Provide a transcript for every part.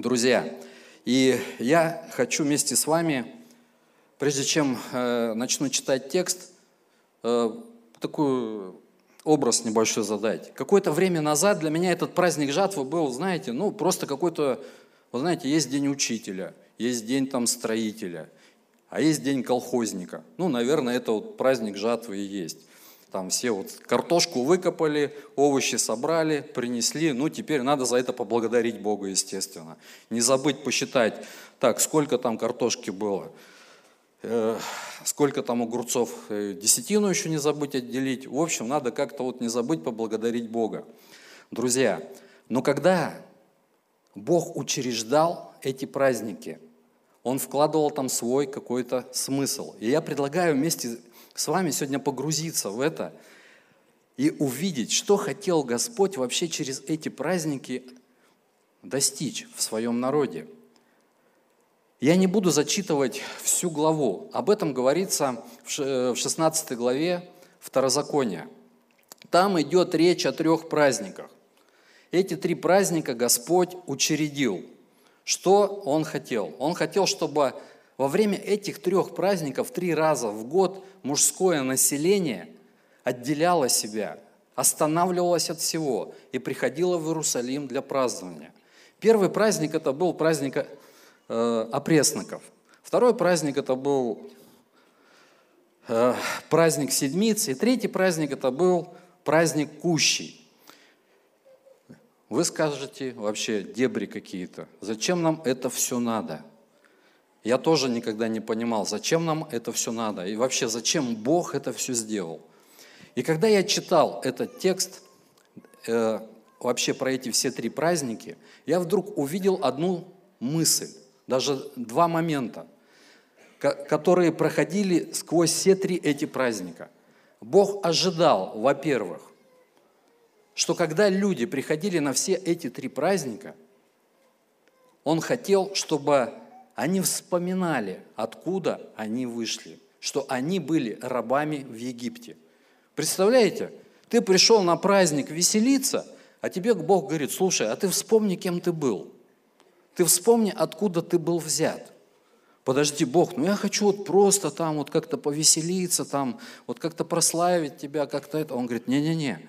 друзья. И я хочу вместе с вами, прежде чем э, начну читать текст, э, такой образ небольшой задать. Какое-то время назад для меня этот праздник жатвы был, знаете, ну просто какой-то, вы знаете, есть день учителя, есть день там строителя, а есть день колхозника. Ну, наверное, это вот праздник жатвы и есть. Там все вот картошку выкопали, овощи собрали, принесли. Ну, теперь надо за это поблагодарить Бога, естественно. Не забыть посчитать, так, сколько там картошки было, э, сколько там огурцов, э, десятину еще не забыть отделить. В общем, надо как-то вот не забыть поблагодарить Бога. Друзья, но когда Бог учреждал эти праздники, Он вкладывал там свой какой-то смысл. И я предлагаю вместе с вами сегодня погрузиться в это и увидеть, что хотел Господь вообще через эти праздники достичь в своем народе. Я не буду зачитывать всю главу. Об этом говорится в 16 главе Второзакония. Там идет речь о трех праздниках. Эти три праздника Господь учредил. Что Он хотел? Он хотел, чтобы во время этих трех праздников три раза в год мужское население отделяло себя, останавливалось от всего и приходило в Иерусалим для празднования. Первый праздник это был праздник э, опресноков. Второй праздник это был э, праздник седмиц. И третий праздник это был праздник кущий. Вы скажете вообще дебри какие-то. Зачем нам это все надо? Я тоже никогда не понимал, зачем нам это все надо, и вообще, зачем Бог это все сделал. И когда я читал этот текст, э, вообще про эти все три праздники, я вдруг увидел одну мысль, даже два момента, которые проходили сквозь все три эти праздника. Бог ожидал, во-первых, что когда люди приходили на все эти три праздника, Он хотел, чтобы они вспоминали, откуда они вышли, что они были рабами в Египте. Представляете, ты пришел на праздник веселиться, а тебе Бог говорит, слушай, а ты вспомни, кем ты был. Ты вспомни, откуда ты был взят. Подожди, Бог, ну я хочу вот просто там вот как-то повеселиться, там вот как-то прославить тебя, как-то это. Он говорит, не-не-не,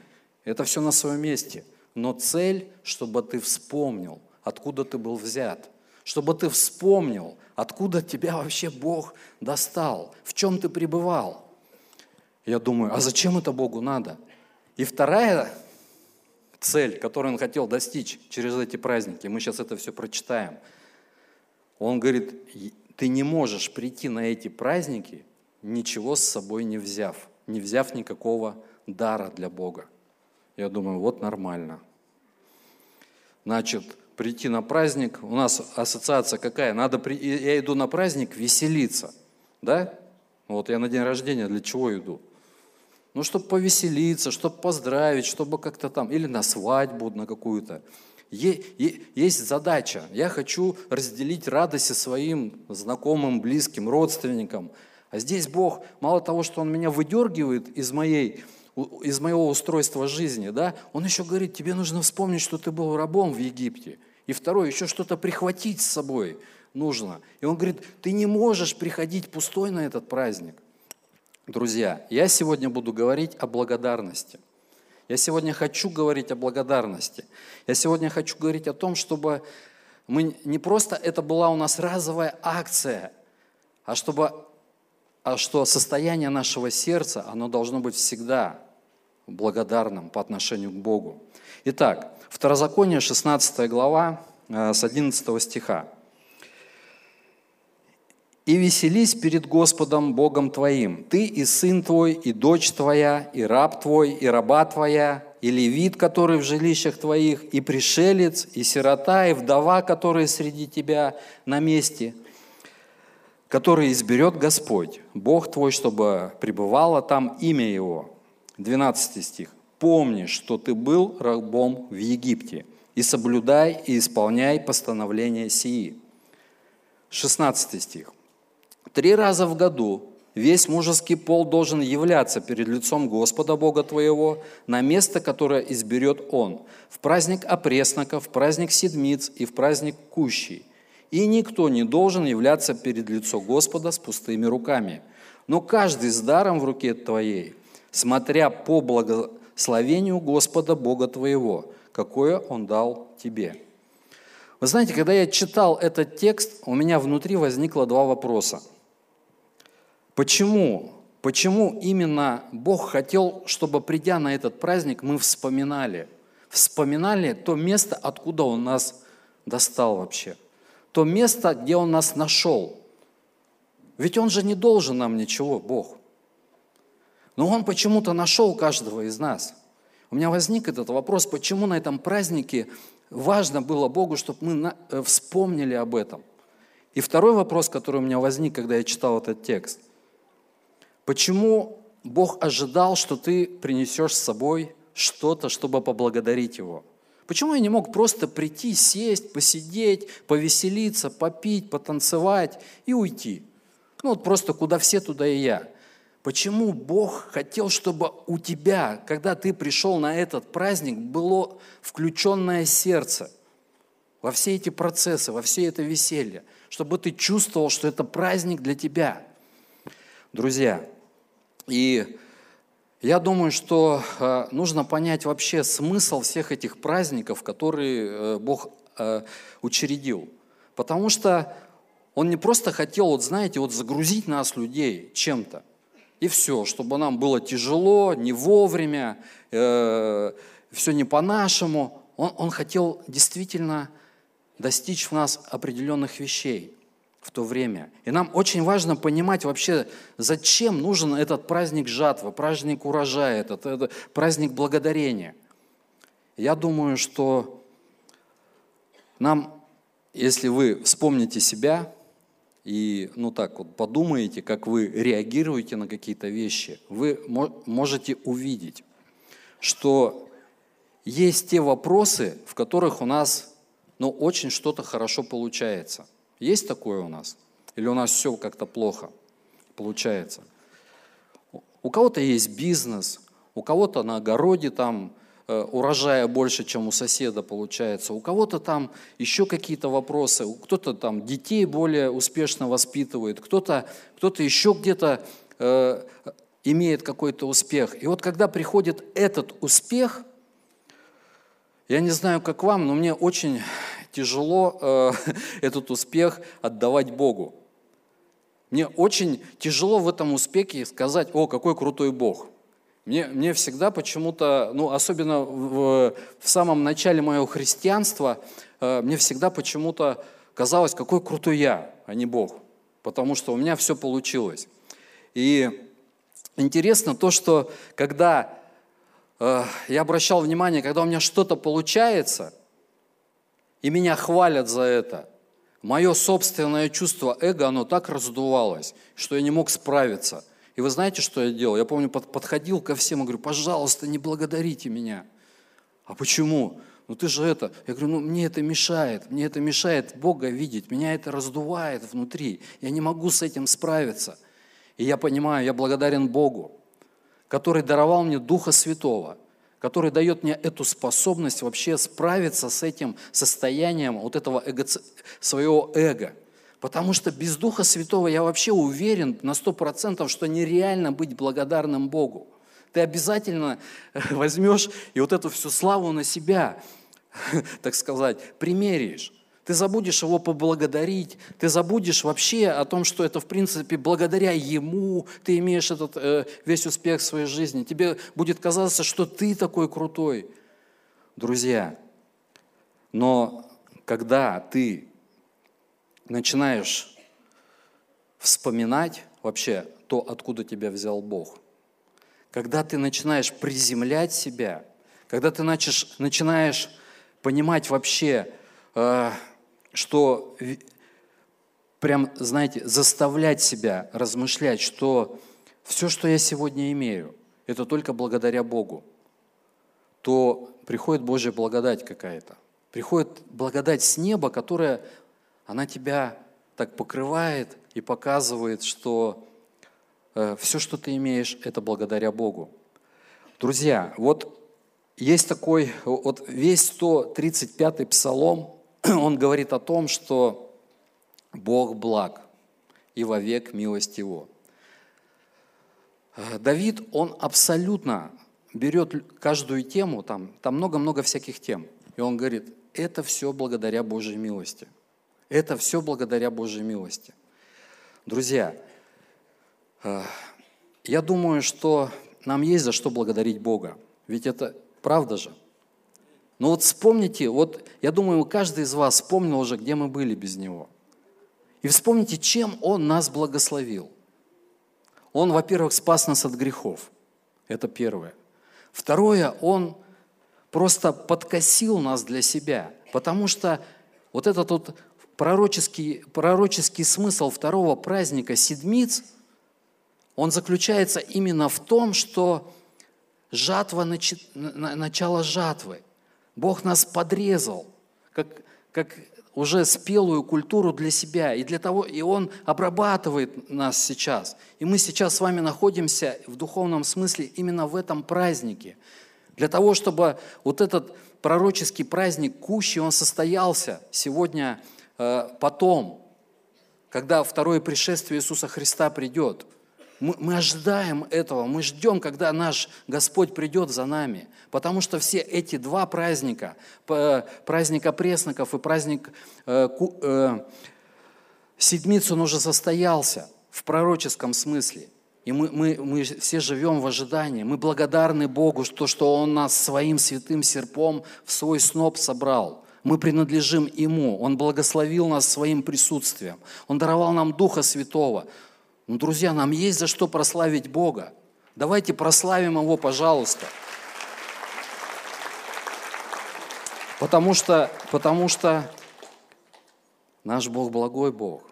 это все на своем месте. Но цель, чтобы ты вспомнил, откуда ты был взят – чтобы ты вспомнил, откуда тебя вообще Бог достал, в чем ты пребывал. Я думаю, а зачем это Богу надо? И вторая цель, которую он хотел достичь через эти праздники, мы сейчас это все прочитаем. Он говорит, ты не можешь прийти на эти праздники, ничего с собой не взяв, не взяв никакого дара для Бога. Я думаю, вот нормально. Значит, прийти на праздник. У нас ассоциация какая? Надо при... Я иду на праздник веселиться. Да? Вот я на день рождения для чего иду? Ну, чтобы повеселиться, чтобы поздравить, чтобы как-то там, или на свадьбу на какую-то. Есть задача. Я хочу разделить радость со своим знакомым, близким, родственникам. А здесь Бог, мало того, что Он меня выдергивает из моей из моего устройства жизни, да, он еще говорит, тебе нужно вспомнить, что ты был рабом в Египте. И второе, еще что-то прихватить с собой нужно. И он говорит, ты не можешь приходить пустой на этот праздник. Друзья, я сегодня буду говорить о благодарности. Я сегодня хочу говорить о благодарности. Я сегодня хочу говорить о том, чтобы мы не просто это была у нас разовая акция, а чтобы а что состояние нашего сердца, оно должно быть всегда благодарным по отношению к Богу. Итак, Второзаконие, 16 глава, э, с 11 стиха. «И веселись перед Господом Богом твоим, ты и сын твой, и дочь твоя, и раб твой, и раба твоя, и левит, который в жилищах твоих, и пришелец, и сирота, и вдова, которые среди тебя на месте, который изберет Господь, Бог твой, чтобы пребывало там имя Его». 12 стих помни, что ты был рабом в Египте, и соблюдай и исполняй постановления сии. 16 стих. Три раза в году весь мужеский пол должен являться перед лицом Господа Бога твоего на место, которое изберет Он, в праздник опресноков, в праздник седмиц и в праздник кущей. И никто не должен являться перед лицом Господа с пустыми руками, но каждый с даром в руке твоей, смотря по благословению Господа Бога твоего, какое Он дал тебе». Вы знаете, когда я читал этот текст, у меня внутри возникло два вопроса. Почему? Почему именно Бог хотел, чтобы придя на этот праздник, мы вспоминали? Вспоминали то место, откуда Он нас достал вообще. То место, где Он нас нашел. Ведь Он же не должен нам ничего, Бог. Но Он почему-то нашел каждого из нас. У меня возник этот вопрос, почему на этом празднике важно было Богу, чтобы мы э, вспомнили об этом. И второй вопрос, который у меня возник, когда я читал этот текст. Почему Бог ожидал, что ты принесешь с собой что-то, чтобы поблагодарить Его? Почему я не мог просто прийти, сесть, посидеть, повеселиться, попить, потанцевать и уйти? Ну вот просто куда все, туда и я. Почему Бог хотел, чтобы у тебя, когда ты пришел на этот праздник, было включенное сердце во все эти процессы, во все это веселье, чтобы ты чувствовал, что это праздник для тебя. Друзья, и я думаю, что э, нужно понять вообще смысл всех этих праздников, которые э, Бог э, учредил. Потому что Он не просто хотел, вот знаете, вот загрузить нас, людей, чем-то и все, чтобы нам было тяжело, не вовремя, э, все не по-нашему. Он, он хотел действительно достичь в нас определенных вещей в то время. И нам очень важно понимать вообще, зачем нужен этот праздник жатвы, праздник урожая, этот, этот праздник благодарения. Я думаю, что нам, если вы вспомните себя, и, ну так вот, подумаете, как вы реагируете на какие-то вещи, вы можете увидеть, что есть те вопросы, в которых у нас, ну, очень что-то хорошо получается. Есть такое у нас? Или у нас все как-то плохо получается? У кого-то есть бизнес, у кого-то на огороде там урожая больше, чем у соседа получается. У кого-то там еще какие-то вопросы, кто-то там детей более успешно воспитывает, кто-то кто еще где-то э, имеет какой-то успех. И вот когда приходит этот успех, я не знаю, как вам, но мне очень тяжело э, этот успех отдавать Богу. Мне очень тяжело в этом успехе сказать, о, какой крутой Бог – мне, мне всегда почему-то, ну, особенно в, в самом начале моего христианства, э, мне всегда почему-то казалось, какой крутой я, а не Бог. Потому что у меня все получилось. И интересно то, что когда э, я обращал внимание, когда у меня что-то получается, и меня хвалят за это, мое собственное чувство эго, оно так раздувалось, что я не мог справиться. И вы знаете, что я делал? Я помню, подходил ко всем и говорю, пожалуйста, не благодарите меня. А почему? Ну ты же это. Я говорю, ну мне это мешает, мне это мешает Бога видеть, меня это раздувает внутри. Я не могу с этим справиться. И я понимаю, я благодарен Богу, который даровал мне Духа Святого, который дает мне эту способность вообще справиться с этим состоянием вот этого эго, своего эго – Потому что без Духа Святого я вообще уверен на сто процентов, что нереально быть благодарным Богу. Ты обязательно возьмешь и вот эту всю славу на себя, так сказать, примеришь. Ты забудешь его поблагодарить, ты забудешь вообще о том, что это, в принципе, благодаря ему ты имеешь этот э, весь успех в своей жизни. Тебе будет казаться, что ты такой крутой. Друзья, но когда ты начинаешь вспоминать вообще то, откуда тебя взял Бог, когда ты начинаешь приземлять себя, когда ты начинаешь, начинаешь понимать вообще, э, что прям, знаете, заставлять себя размышлять, что все, что я сегодня имею, это только благодаря Богу, то приходит Божья благодать какая-то. Приходит благодать с неба, которая она тебя так покрывает и показывает, что э, все, что ты имеешь, это благодаря Богу. Друзья, вот есть такой, вот весь 135-й псалом, он говорит о том, что Бог благ, и вовек милость Его. Э, Давид, он абсолютно берет каждую тему, там, там много-много всяких тем, и он говорит, это все благодаря Божьей милости. Это все благодаря Божьей милости. Друзья, э, я думаю, что нам есть за что благодарить Бога. Ведь это правда же. Но вот вспомните, вот я думаю, каждый из вас вспомнил уже, где мы были без Него. И вспомните, чем Он нас благословил. Он, во-первых, спас нас от грехов. Это первое. Второе, Он просто подкосил нас для себя, потому что вот этот вот пророческий, пророческий смысл второго праздника Седмиц, он заключается именно в том, что жатва, начало жатвы. Бог нас подрезал, как, как уже спелую культуру для себя, и для того, и Он обрабатывает нас сейчас. И мы сейчас с вами находимся в духовном смысле именно в этом празднике. Для того, чтобы вот этот пророческий праздник Кущи, он состоялся сегодня, потом, когда второе пришествие Иисуса Христа придет – мы, мы ожидаем этого, мы ждем, когда наш Господь придет за нами. Потому что все эти два праздника, праздник опресноков и праздник э, э, Седмиц, он уже состоялся в пророческом смысле. И мы, мы, мы все живем в ожидании. Мы благодарны Богу, что, что Он нас своим святым серпом в свой сноп собрал. Мы принадлежим Ему. Он благословил нас своим присутствием. Он даровал нам Духа Святого. Ну, друзья, нам есть за что прославить Бога. Давайте прославим Его, пожалуйста. Потому что, потому что наш Бог благой Бог.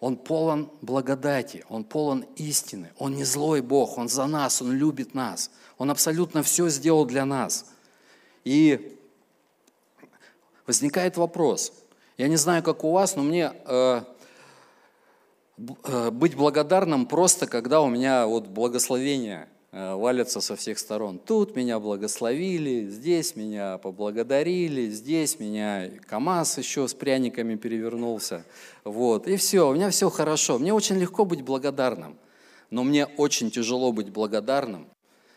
Он полон благодати, Он полон истины. Он не злой Бог, Он за нас, Он любит нас. Он абсолютно все сделал для нас. И возникает вопрос. Я не знаю, как у вас, но мне э, Э, быть благодарным просто, когда у меня вот благословение э, валятся со всех сторон. Тут меня благословили, здесь меня поблагодарили, здесь меня КАМАЗ еще с пряниками перевернулся. Вот, и все, у меня все хорошо. Мне очень легко быть благодарным, но мне очень тяжело быть благодарным,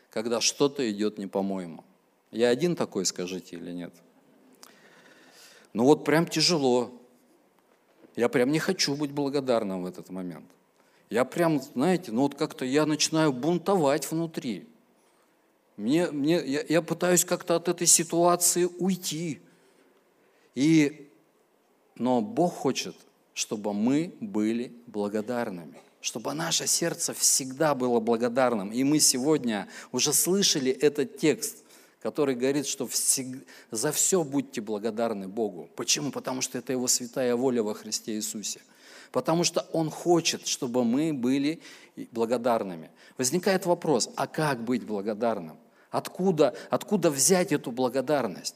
когда что-то идет не по-моему. Я один такой, скажите, или нет? Ну вот прям тяжело. Я прям не хочу быть благодарным в этот момент. Я прям, знаете, ну вот как-то я начинаю бунтовать внутри. Мне, мне, я, я пытаюсь как-то от этой ситуации уйти. И, но Бог хочет, чтобы мы были благодарными, чтобы наше сердце всегда было благодарным. И мы сегодня уже слышали этот текст который говорит, что за все будьте благодарны Богу. Почему? Потому что это Его святая воля во Христе Иисусе. Потому что Он хочет, чтобы мы были благодарными. Возникает вопрос, а как быть благодарным? Откуда, откуда взять эту благодарность?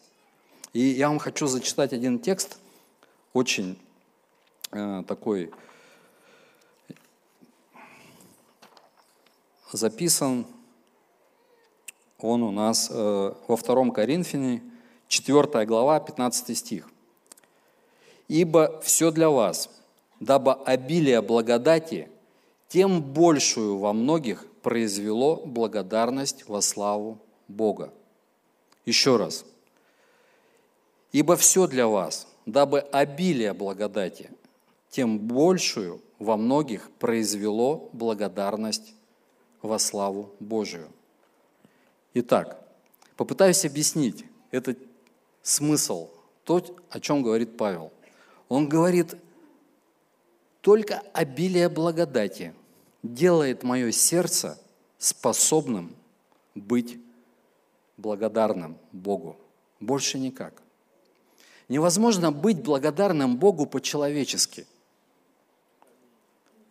И я вам хочу зачитать один текст, очень э, такой записан он у нас э, во втором Коринфяне, 4 глава, 15 стих. «Ибо все для вас, дабы обилие благодати тем большую во многих произвело благодарность во славу Бога». Еще раз. «Ибо все для вас, дабы обилие благодати тем большую во многих произвело благодарность во славу Божию». Итак, попытаюсь объяснить этот смысл, то, о чем говорит Павел. Он говорит, только обилие благодати делает мое сердце способным быть благодарным Богу. Больше никак. Невозможно быть благодарным Богу по-человечески.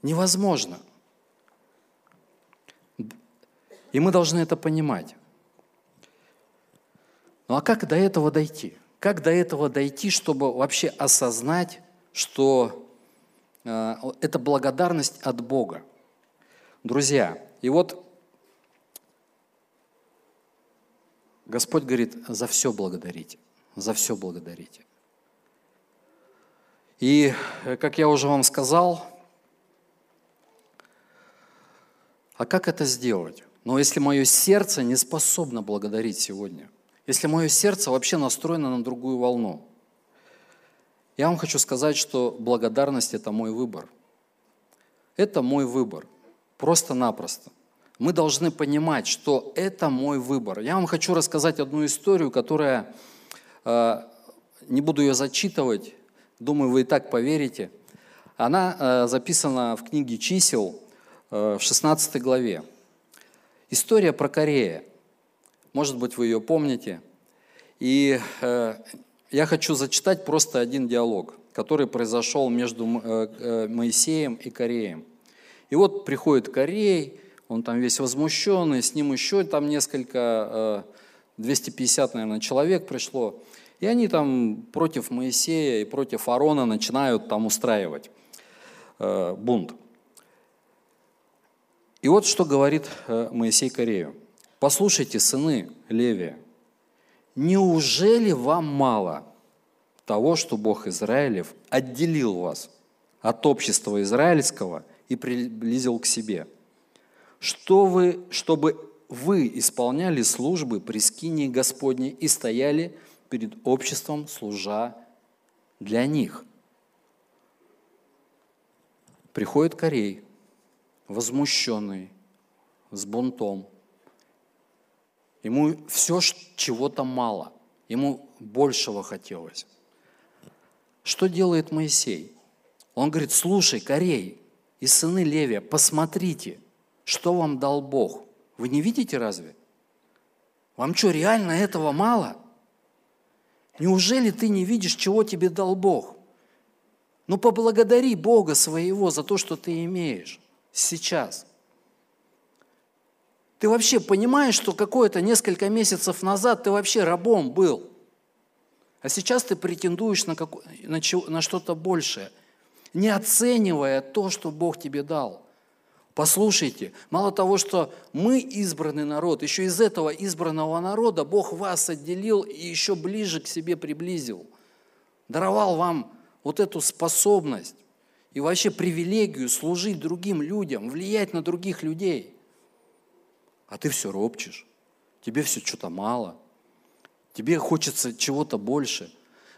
Невозможно. И мы должны это понимать. Ну а как до этого дойти? Как до этого дойти, чтобы вообще осознать, что э, это благодарность от Бога? Друзья, и вот Господь говорит, за все благодарите, за все благодарите. И, как я уже вам сказал, а как это сделать? Но если мое сердце не способно благодарить сегодня, если мое сердце вообще настроено на другую волну, я вам хочу сказать, что благодарность – это мой выбор. Это мой выбор. Просто-напросто. Мы должны понимать, что это мой выбор. Я вам хочу рассказать одну историю, которая, э, не буду ее зачитывать, думаю, вы и так поверите. Она э, записана в книге чисел э, в 16 главе. История про Корея. Может быть, вы ее помните. И я хочу зачитать просто один диалог, который произошел между Моисеем и Кореем. И вот приходит Корей, он там весь возмущенный, с ним еще там несколько, 250, э, наверное, человек пришло. И они там против Моисея и против Аарона начинают там устраивать э, бунт. И вот что говорит э, Моисей Корею. «Послушайте, сыны Левия, неужели вам мало того, что Бог Израилев отделил вас от общества израильского и приблизил к себе. Что вы, чтобы вы исполняли службы при скинии Господней и стояли перед обществом, служа для них. Приходит Корей, возмущенный, с бунтом. Ему все чего-то мало, ему большего хотелось. Что делает Моисей? Он говорит, слушай, Корей, и сыны Левия, посмотрите, что вам дал Бог. Вы не видите разве? Вам что, реально этого мало? Неужели ты не видишь, чего тебе дал Бог? Ну поблагодари Бога своего за то, что ты имеешь сейчас. Ты вообще понимаешь, что какое-то несколько месяцев назад ты вообще рабом был, а сейчас ты претендуешь на, как... на, на что-то большее – не оценивая то, что Бог тебе дал. Послушайте, мало того, что мы избранный народ, еще из этого избранного народа Бог вас отделил и еще ближе к себе приблизил. Даровал вам вот эту способность и вообще привилегию служить другим людям, влиять на других людей. А ты все ропчешь, тебе все что-то мало, тебе хочется чего-то больше.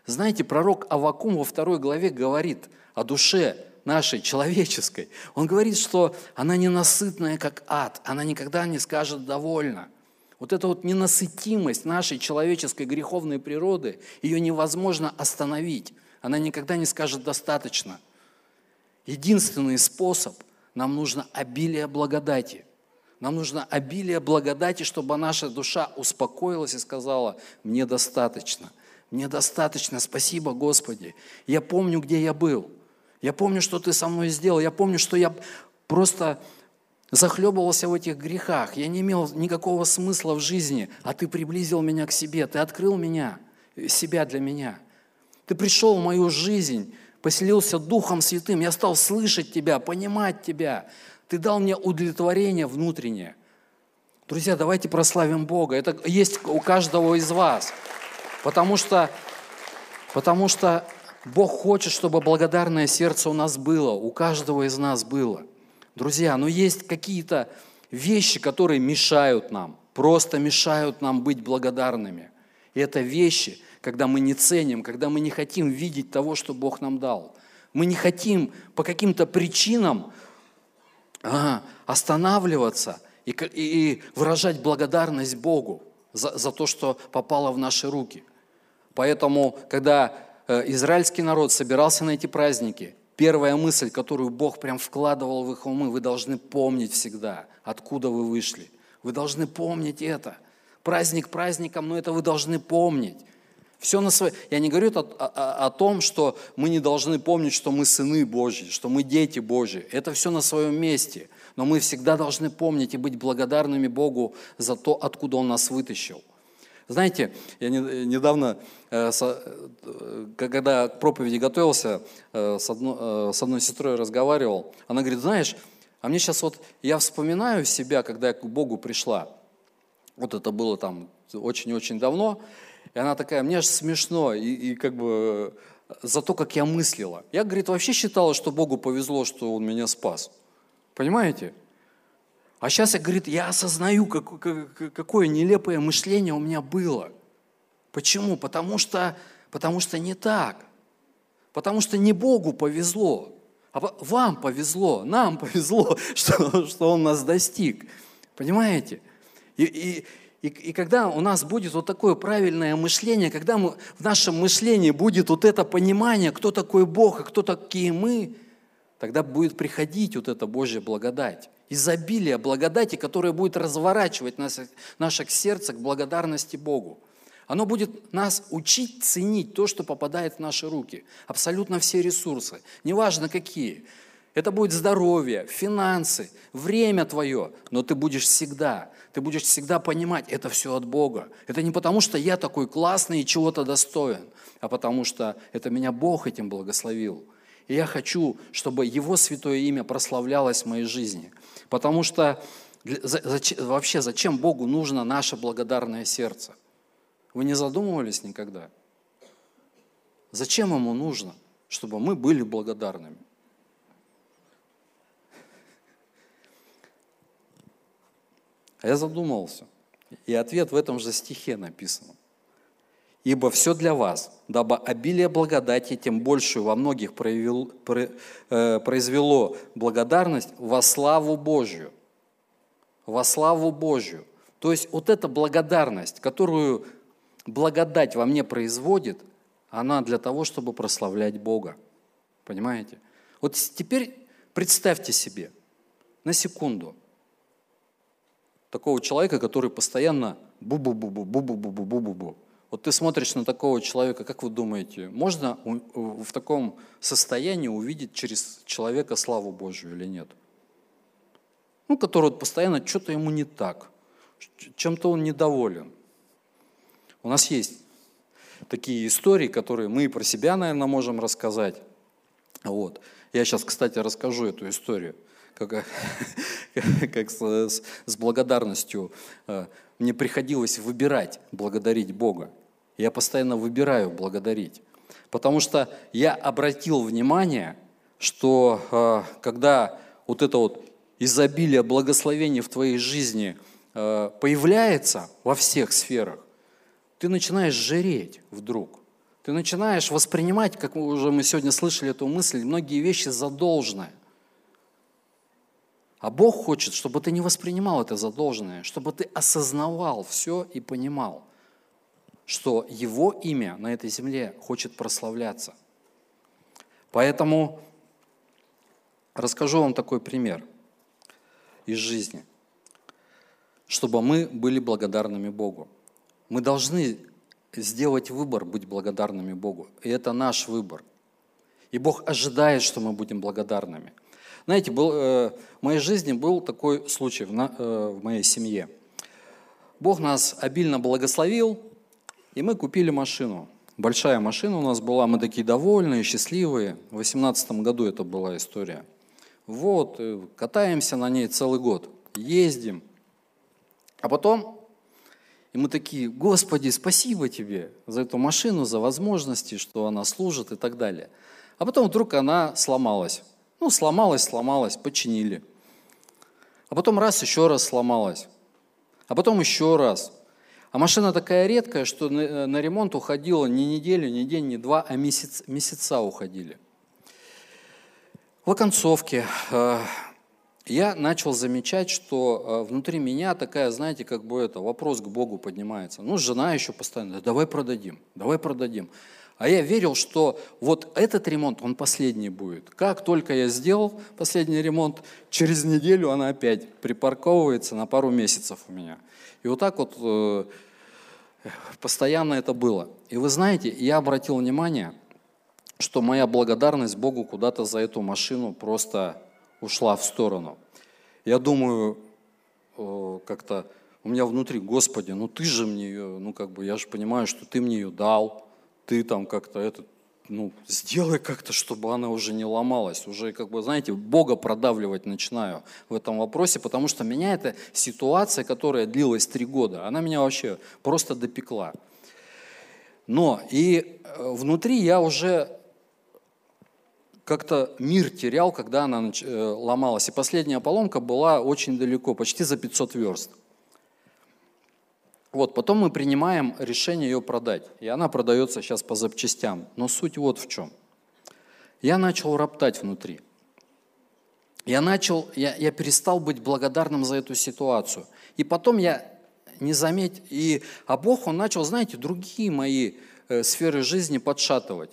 Знаете, пророк Авакум во второй главе говорит – о душе нашей, человеческой. Он говорит, что она ненасытная, как ад, она никогда не скажет «довольно». Вот эта вот ненасытимость нашей человеческой греховной природы, ее невозможно остановить. Она никогда не скажет «достаточно». Единственный способ – нам нужно обилие благодати. Нам нужно обилие благодати, чтобы наша душа успокоилась и сказала «мне достаточно». Мне достаточно, спасибо, Господи. Я помню, где я был – я помню, что ты со мной сделал. Я помню, что я просто захлебывался в этих грехах. Я не имел никакого смысла в жизни, а ты приблизил меня к себе. Ты открыл меня, себя для меня. Ты пришел в мою жизнь, поселился Духом Святым. Я стал слышать тебя, понимать тебя. Ты дал мне удовлетворение внутреннее. Друзья, давайте прославим Бога. Это есть у каждого из вас. Потому что, потому что Бог хочет, чтобы благодарное сердце у нас было, у каждого из нас было. Друзья, но есть какие-то вещи, которые мешают нам, просто мешают нам быть благодарными. И это вещи, когда мы не ценим, когда мы не хотим видеть того, что Бог нам дал. Мы не хотим по каким-то причинам останавливаться и, и, и выражать благодарность Богу за, за то, что попало в наши руки. Поэтому, когда Э, израильский народ собирался на эти праздники, первая мысль, которую Бог прям вкладывал в их умы, вы должны помнить всегда, откуда вы вышли. Вы должны помнить это. Праздник праздником, но это вы должны помнить. Все на свое. Я не говорю о, о, о том, что мы не должны помнить, что мы сыны Божьи, что мы дети Божьи. Это все на своем месте. Но мы всегда должны помнить и быть благодарными Богу за то, откуда Он нас вытащил. Знаете, я недавно, э, э, когда к проповеди готовился, э, с одной, с одной сестрой разговаривал, она говорит, знаешь, А мне сейчас вот, я вспоминаю себя, когда я к Богу пришла. Вот это было там очень-очень давно. И она такая, мне аж смешно, и, и как бы за то, как я мыслила. Я, говорит, вообще считала, что Богу повезло, что Он меня спас. Понимаете? А сейчас я, говорит, я осознаю, как, как, какое нелепое мышление у меня было. Почему? Потому что, потому что не так. Потому что не Богу повезло, а вам повезло, нам повезло, что, что Он нас достиг. Понимаете? И, и, и, и когда у нас будет вот такое правильное мышление, когда мы, в нашем мышлении будет вот это понимание, кто такой Бог и кто такие мы, тогда будет приходить вот эта Божья благодать. Изобилие благодати, которое будет разворачивать нас, наше сердце к благодарности Богу. Оно будет нас учить ценить то, что попадает в наши руки. Абсолютно все ресурсы, неважно какие. Это будет здоровье, финансы, время твое, но ты будешь всегда, ты будешь всегда понимать, это все от Бога. Это не потому, что я такой классный и чего-то достоин, а потому что это меня Бог этим благословил. И я хочу, чтобы Его святое имя прославлялось в моей жизни. Потому что вообще зачем Богу нужно наше благодарное сердце? Вы не задумывались никогда? Зачем Ему нужно, чтобы мы были благодарными? А я задумался. И ответ в этом же стихе написан. «Ибо все для вас, дабы обилие благодати тем большую во многих проявил, э, произвело благодарность во славу Божью». Во славу Божью. То есть вот эта благодарность, которую благодать во мне производит, она для того, чтобы прославлять Бога. Понимаете? Вот теперь представьте себе, на секунду, такого человека, который постоянно бу-бу-бу-бу, бу-бу-бу-бу-бу-бу. Вот ты смотришь на такого человека, как вы думаете, можно в таком состоянии увидеть через человека славу Божию или нет? Ну, который вот постоянно что-то ему не так, чем-то он недоволен. У нас есть такие истории, которые мы про себя, наверное, можем рассказать. Вот. Я сейчас, кстати, расскажу эту историю как, как с, с благодарностью э, мне приходилось выбирать благодарить Бога. Я постоянно выбираю благодарить. Потому что я обратил внимание, что э, когда вот это вот изобилие благословений в твоей жизни э, появляется во всех сферах, ты начинаешь жиреть вдруг. Ты начинаешь воспринимать, как мы уже мы сегодня слышали эту мысль, многие вещи задолженное. А Бог хочет, чтобы ты не воспринимал это за должное, чтобы ты осознавал все и понимал, что Его имя на этой земле хочет прославляться. Поэтому расскажу вам такой пример из жизни, чтобы мы были благодарными Богу. Мы должны сделать выбор быть благодарными Богу. И это наш выбор. И Бог ожидает, что мы будем благодарными. Знаете, был, э, в моей жизни был такой случай в, на, э, в моей семье. Бог нас обильно благословил, и мы купили машину. Большая машина у нас была, мы такие довольные, счастливые. В 2018 году это была история. Вот, э, катаемся на ней целый год, ездим. А потом, и мы такие, Господи, спасибо тебе за эту машину, за возможности, что она служит и так далее. А потом вдруг она сломалась. Ну, сломалась, сломалась, починили. А потом раз, еще раз сломалась. А потом еще раз. А машина такая редкая, что на, на ремонт уходило не неделю, не день, не два, а месяц, месяца уходили. В оконцовке э, я начал замечать, что э, внутри меня такая, знаете, как бы это, вопрос к Богу поднимается. Ну, жена еще постоянно, давай продадим, давай продадим. А я верил, что вот этот ремонт, он последний будет. Как только я сделал последний ремонт, через неделю она опять припарковывается на пару месяцев у меня. И вот так вот э, постоянно это было. И вы знаете, я обратил внимание, что моя благодарность Богу куда-то за эту машину просто ушла в сторону. Я думаю, э, как-то у меня внутри, Господи, ну ты же мне ее, ну как бы, я же понимаю, что ты мне ее дал, ты там как-то этот, ну, сделай как-то, чтобы она уже не ломалась. Уже, как бы, знаете, Бога продавливать начинаю в этом вопросе, потому что меня эта ситуация, которая длилась три года, она меня вообще просто допекла. Но и э, внутри я уже как-то мир терял, когда она э, ломалась. И последняя поломка была очень далеко, почти за 500 верст. Вот, потом мы принимаем решение ее продать. И она продается сейчас по запчастям. Но суть вот в чем. Я начал роптать внутри. Я начал, я, я перестал быть благодарным за эту ситуацию. И потом я не заметил, и, а Бог, Он начал, знаете, другие мои э, сферы жизни подшатывать.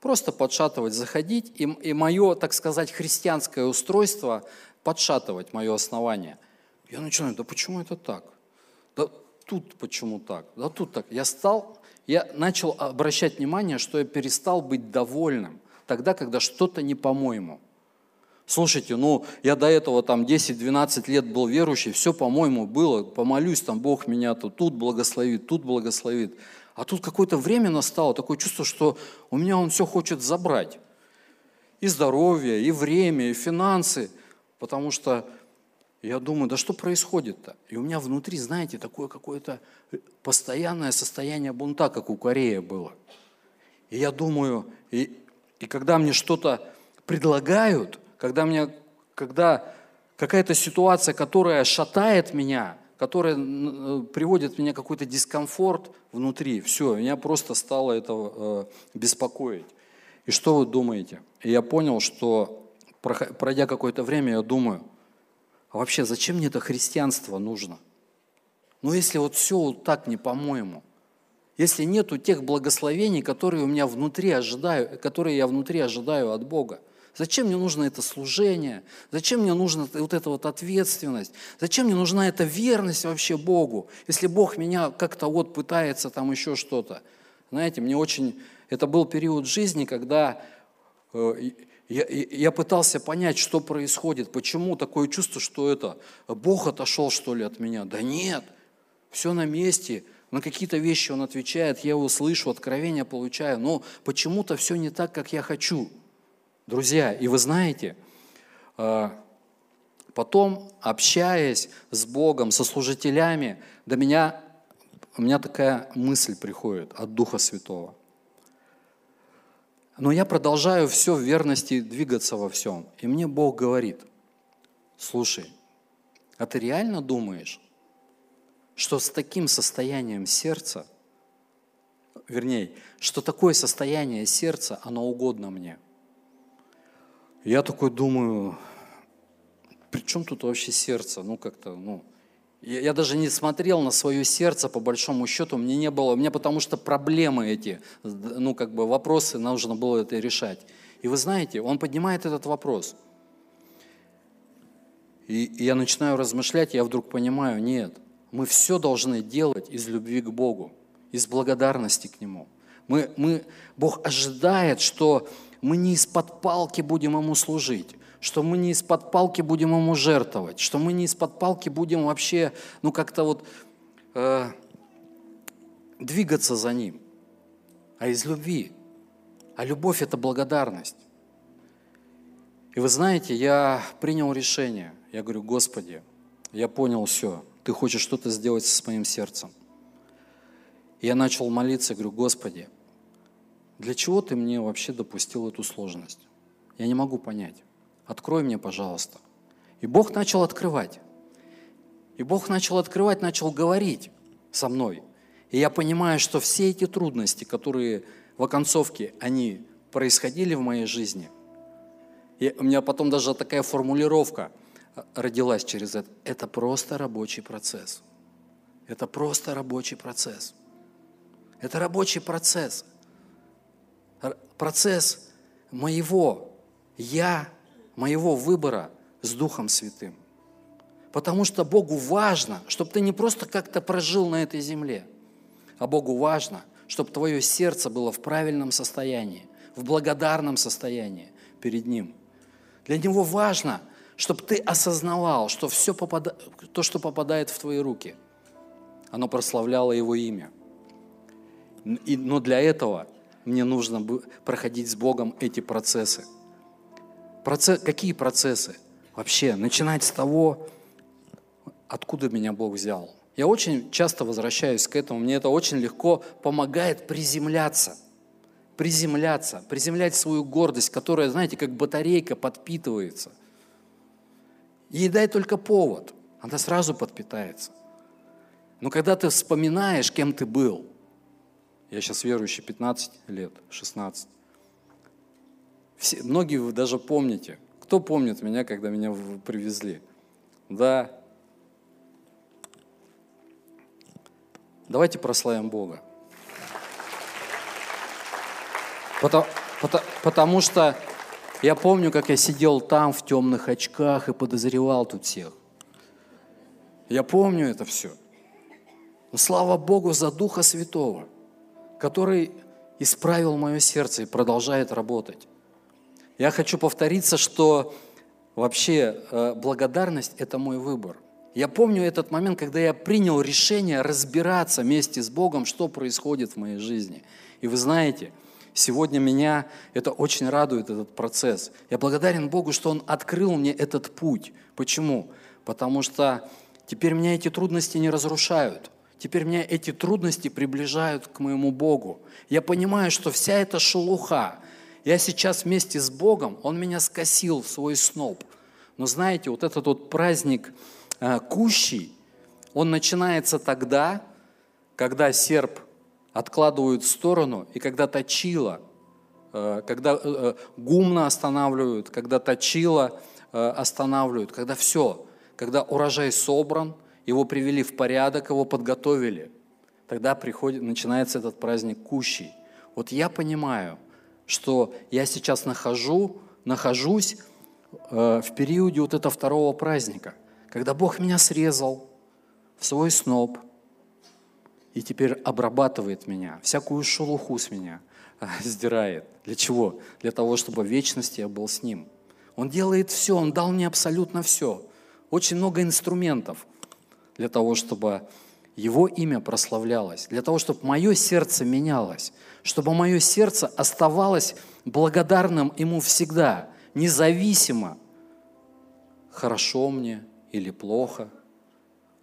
Просто подшатывать, заходить, и, и мое, так сказать, христианское устройство подшатывать, мое основание. Я начинаю, да почему это так? Да тут почему так, да тут так. Я стал, я начал обращать внимание, что я перестал быть довольным тогда, когда что-то не по-моему. Слушайте, ну, я до этого там 10-12 лет был верующий, все по-моему было, помолюсь, там Бог меня тут, тут благословит, тут благословит. А тут какое-то время настало, такое чувство, что у меня он все хочет забрать. И здоровье, и время, и финансы, потому что я думаю, да что происходит-то? И у меня внутри, знаете, такое какое-то постоянное состояние бунта, как у Кореи было. И я думаю, и, и когда мне что-то предлагают, когда, мне, когда какая-то ситуация, которая шатает меня, которая э, приводит меня какой-то дискомфорт внутри, все, меня просто стало это э, беспокоить. И что вы думаете? И я понял, что пройдя какое-то время, я думаю, а вообще, зачем мне это христианство нужно? Ну, если вот все вот так не по-моему, если нету тех благословений, которые у меня внутри ожидаю, которые я внутри ожидаю от Бога, Зачем мне нужно это служение? Зачем мне нужна вот эта вот ответственность? Зачем мне нужна эта верность вообще Богу? Если Бог меня как-то вот пытается там еще что-то. Знаете, мне очень... Это был период жизни, когда э, я, я пытался понять, что происходит, почему такое чувство, что это Бог отошел, что ли, от меня. Да нет, все на месте, на какие-то вещи Он отвечает, я его слышу, откровения получаю, но почему-то все не так, как я хочу. Друзья, и вы знаете, а, потом, общаясь с Богом, со служителями, до меня, у меня такая мысль приходит от Духа Святого – но я продолжаю все в верности двигаться во всем. И мне Бог говорит, слушай, а ты реально думаешь, что с таким состоянием сердца, вернее, что такое состояние сердца, оно угодно мне? Я такой думаю, при чем тут вообще сердце? Ну, как-то, ну, я, я даже не смотрел на свое сердце, по большому счету, мне не было, мне потому что проблемы эти, ну как бы вопросы, нужно было это решать. И вы знаете, он поднимает этот вопрос. И, и я начинаю размышлять, я вдруг понимаю, нет, мы все должны делать из любви к Богу, из благодарности к Нему. Мы, мы, Бог ожидает, что мы не из-под палки будем Ему служить что мы не из-под палки будем ему жертвовать, что мы не из-под палки будем вообще, ну как-то вот э, двигаться за ним, а из любви. А любовь – это благодарность. И вы знаете, я принял решение. Я говорю, Господи, я понял все. Ты хочешь что-то сделать с моим сердцем. И я начал молиться, говорю, Господи, для чего ты мне вообще допустил эту сложность? Я не могу понять открой мне, пожалуйста. И Бог начал открывать. И Бог начал открывать, начал говорить со мной. И я понимаю, что все эти трудности, которые в оконцовке, они происходили в моей жизни, и у меня потом даже такая формулировка родилась через это. Это просто рабочий процесс. Это просто рабочий процесс. Это рабочий процесс. Процесс моего «я» моего выбора с Духом Святым. Потому что Богу важно, чтобы ты не просто как-то прожил на этой земле, а Богу важно, чтобы твое сердце было в правильном состоянии, в благодарном состоянии перед Ним. Для Него важно, чтобы ты осознавал, что все попада... то, что попадает в твои руки, оно прославляло Его имя. И, но для этого мне нужно проходить с Богом эти процессы. Процесс, какие процессы? Вообще, начинать с того, откуда меня Бог взял. Я очень часто возвращаюсь к этому, мне это очень легко помогает приземляться. Приземляться, приземлять свою гордость, которая, знаете, как батарейка подпитывается. Ей дай только повод, она сразу подпитается. Но когда ты вспоминаешь, кем ты был, я сейчас верующий 15 лет, 16, все, многие вы даже помните, кто помнит меня, когда меня привезли? Да, Давайте прославим Бога. Потому, потому, потому что я помню, как я сидел там в темных очках и подозревал тут всех. Я помню это все. Но слава Богу за Духа Святого, который исправил мое сердце и продолжает работать. Я хочу повториться, что вообще э, благодарность – это мой выбор – я помню этот момент, когда я принял решение разбираться вместе с Богом, что происходит в моей жизни. И вы знаете, сегодня меня это очень радует, этот процесс. Я благодарен Богу, что Он открыл мне этот путь. Почему? Потому что теперь меня эти трудности не разрушают. Теперь меня эти трудности приближают к моему Богу. Я понимаю, что вся эта шелуха, я сейчас вместе с Богом, Он меня скосил в свой сноп. Но знаете, вот этот вот праздник – Э, кущий, он начинается тогда, когда серп откладывают в сторону, и когда точила, э, когда э, гумна останавливают, когда точила останавливают, когда все, когда урожай собран, его привели в порядок, его подготовили, тогда приходит, начинается этот праздник кущий. Вот я понимаю, что я сейчас нахожу, нахожусь в периоде вот этого второго праздника когда Бог меня срезал в свой сноп и теперь обрабатывает меня, всякую шелуху с меня сдирает. Для чего? Для того, чтобы в вечности я был с Ним. Он делает все, Он дал мне абсолютно все. Очень много инструментов для того, чтобы Его имя прославлялось, для того, чтобы мое сердце менялось, чтобы мое сердце оставалось благодарным Ему всегда, независимо, хорошо мне или плохо.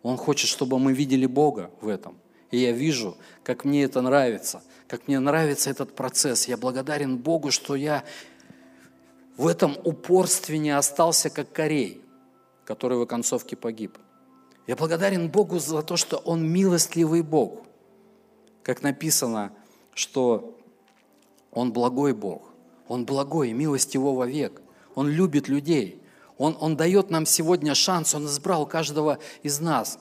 Он хочет, чтобы мы видели Бога в этом. И я вижу, как мне это нравится, как мне нравится этот процесс. Я благодарен Богу, что я в этом упорстве не остался как корей, который в оконцовке погиб. Я благодарен Богу за то, что Он милостливый Бог. Как написано, что Он благой Бог. Он благой, милость Его. Он любит людей. Он, он дает нам сегодня шанс, Он избрал каждого из нас.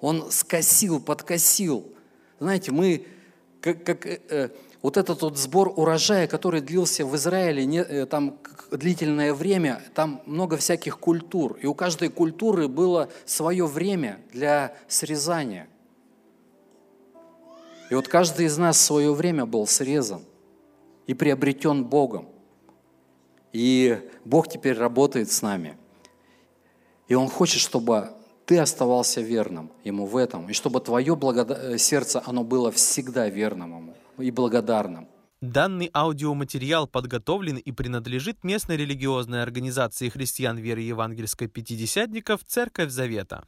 Он скосил, подкосил. Знаете, мы, как, как э, э вот этот вот сбор урожая, который длился в Израиле не, э, там длительное время, там много всяких культур. И у каждой культуры было свое время для срезания. И вот каждый из нас в свое время был срезан и приобретен Богом. И Бог теперь работает с нами. И Он хочет, чтобы ты оставался верным Ему в этом, и чтобы твое благода... Э, сердце, оно было всегда верным Ему и благодарным. Данный аудиоматериал подготовлен и принадлежит местной религиозной организации христиан веры евангельской пятидесятников «Церковь Завета».